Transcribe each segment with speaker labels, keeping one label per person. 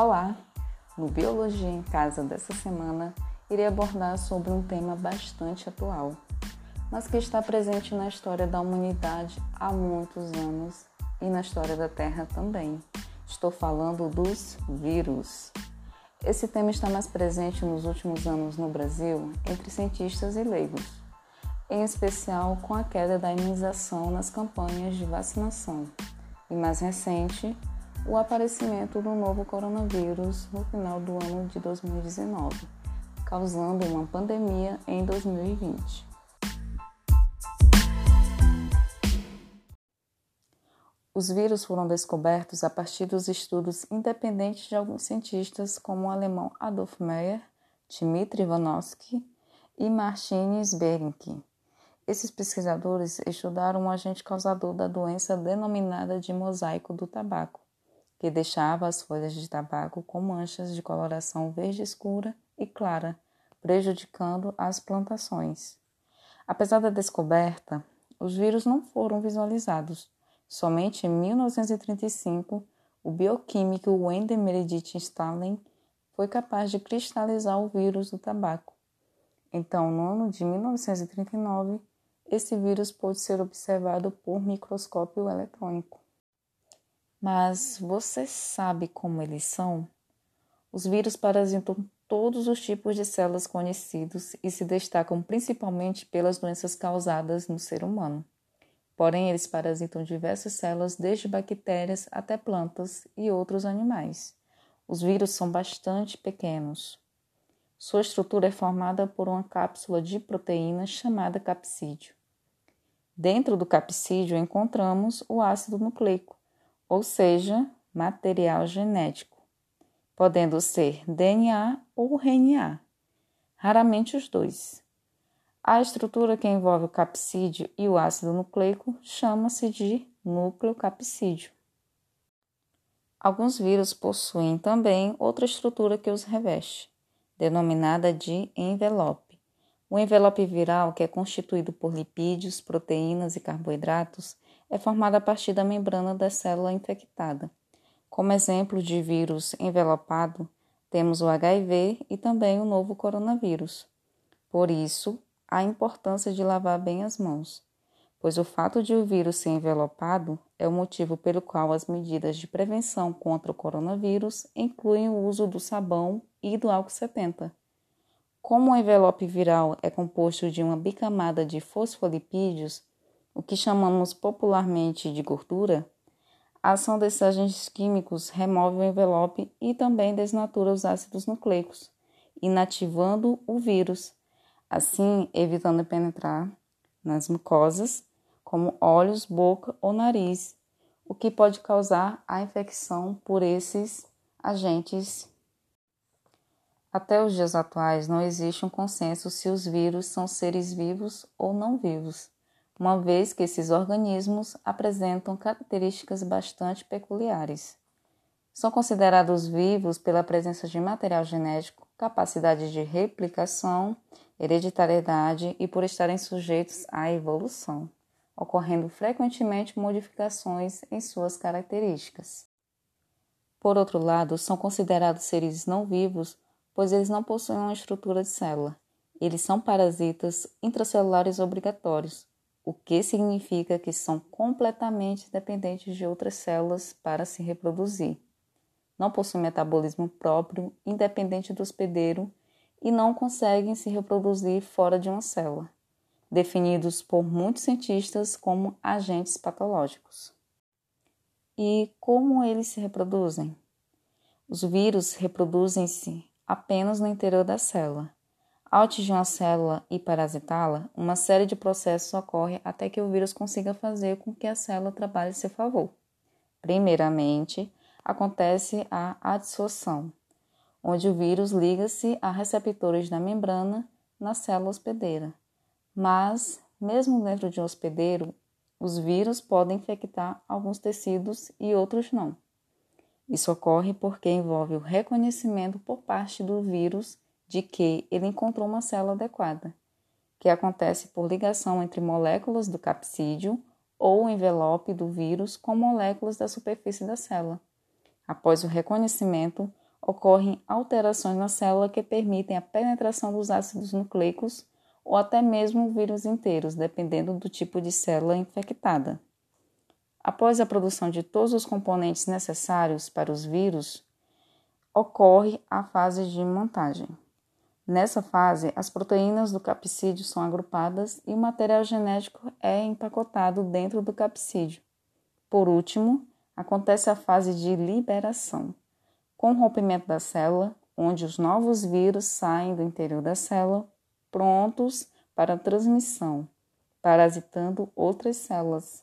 Speaker 1: Olá! No Biologia em Casa dessa semana, irei abordar sobre um tema bastante atual, mas que está presente na história da humanidade há muitos anos e na história da Terra também. Estou falando dos vírus. Esse tema está mais presente nos últimos anos no Brasil entre cientistas e leigos, em especial com a queda da imunização nas campanhas de vacinação, e mais recente, o aparecimento do novo coronavírus no final do ano de 2019, causando uma pandemia em 2020. Os vírus foram descobertos a partir dos estudos independentes de alguns cientistas, como o alemão Adolf Meyer, Dmitry Ivanovsky e Martin Sberink. Esses pesquisadores estudaram um agente causador da doença denominada de mosaico do tabaco, que deixava as folhas de tabaco com manchas de coloração verde escura e clara, prejudicando as plantações. Apesar da descoberta, os vírus não foram visualizados. Somente em 1935, o bioquímico Wendell Meredith Stalin foi capaz de cristalizar o vírus do tabaco. Então, no ano de 1939, esse vírus pôde ser observado por microscópio eletrônico. Mas você sabe como eles são? Os vírus parasitam todos os tipos de células conhecidos e se destacam principalmente pelas doenças causadas no ser humano. Porém, eles parasitam diversas células, desde bactérias até plantas e outros animais. Os vírus são bastante pequenos. Sua estrutura é formada por uma cápsula de proteína chamada capsídeo. Dentro do capsídeo encontramos o ácido nucleico, ou seja, material genético, podendo ser DNA ou RNA, raramente os dois. A estrutura que envolve o capsídeo e o ácido nucleico chama-se de núcleo capsídeo. Alguns vírus possuem também outra estrutura que os reveste, denominada de envelope. O envelope viral, que é constituído por lipídios, proteínas e carboidratos, é formada a partir da membrana da célula infectada. Como exemplo de vírus envelopado, temos o HIV e também o novo coronavírus. Por isso, a importância de lavar bem as mãos, pois o fato de o vírus ser envelopado é o motivo pelo qual as medidas de prevenção contra o coronavírus incluem o uso do sabão e do álcool 70. Como o envelope viral é composto de uma bicamada de fosfolipídios, o que chamamos popularmente de gordura, a ação desses agentes químicos remove o envelope e também desnatura os ácidos nucleicos, inativando o vírus, assim evitando penetrar nas mucosas, como olhos, boca ou nariz, o que pode causar a infecção por esses agentes. Até os dias atuais não existe um consenso se os vírus são seres vivos ou não vivos uma vez que esses organismos apresentam características bastante peculiares. São considerados vivos pela presença de material genético, capacidade de replicação, hereditariedade e por estarem sujeitos à evolução, ocorrendo frequentemente modificações em suas características. Por outro lado, são considerados seres não vivos, pois eles não possuem uma estrutura de célula. Eles são parasitas intracelulares obrigatórios, o que significa que são completamente dependentes de outras células para se reproduzir. Não possuem metabolismo próprio, independente do hospedeiro, e não conseguem se reproduzir fora de uma célula, definidos por muitos cientistas como agentes patológicos. E como eles se reproduzem? Os vírus reproduzem-se apenas no interior da célula, ao atingir uma célula e parasitá-la, uma série de processos ocorre até que o vírus consiga fazer com que a célula trabalhe a seu favor. Primeiramente, acontece a adsorção, onde o vírus liga-se a receptores da membrana na célula hospedeira. Mas, mesmo dentro de um hospedeiro, os vírus podem infectar alguns tecidos e outros não. Isso ocorre porque envolve o reconhecimento por parte do vírus de que ele encontrou uma célula adequada, que acontece por ligação entre moléculas do capsídeo ou envelope do vírus com moléculas da superfície da célula. Após o reconhecimento, ocorrem alterações na célula que permitem a penetração dos ácidos nucleicos ou até mesmo vírus inteiros, dependendo do tipo de célula infectada. Após a produção de todos os componentes necessários para os vírus, ocorre a fase de montagem. Nessa fase, as proteínas do capsídeo são agrupadas e o material genético é empacotado dentro do capsídeo. Por último, acontece a fase de liberação, com o rompimento da célula, onde os novos vírus saem do interior da célula, prontos para transmissão, parasitando outras células.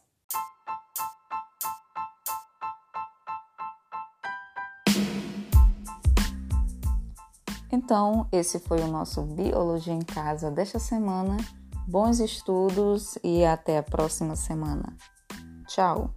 Speaker 1: Então, esse foi o nosso Biologia em Casa desta semana. Bons estudos e até a próxima semana. Tchau!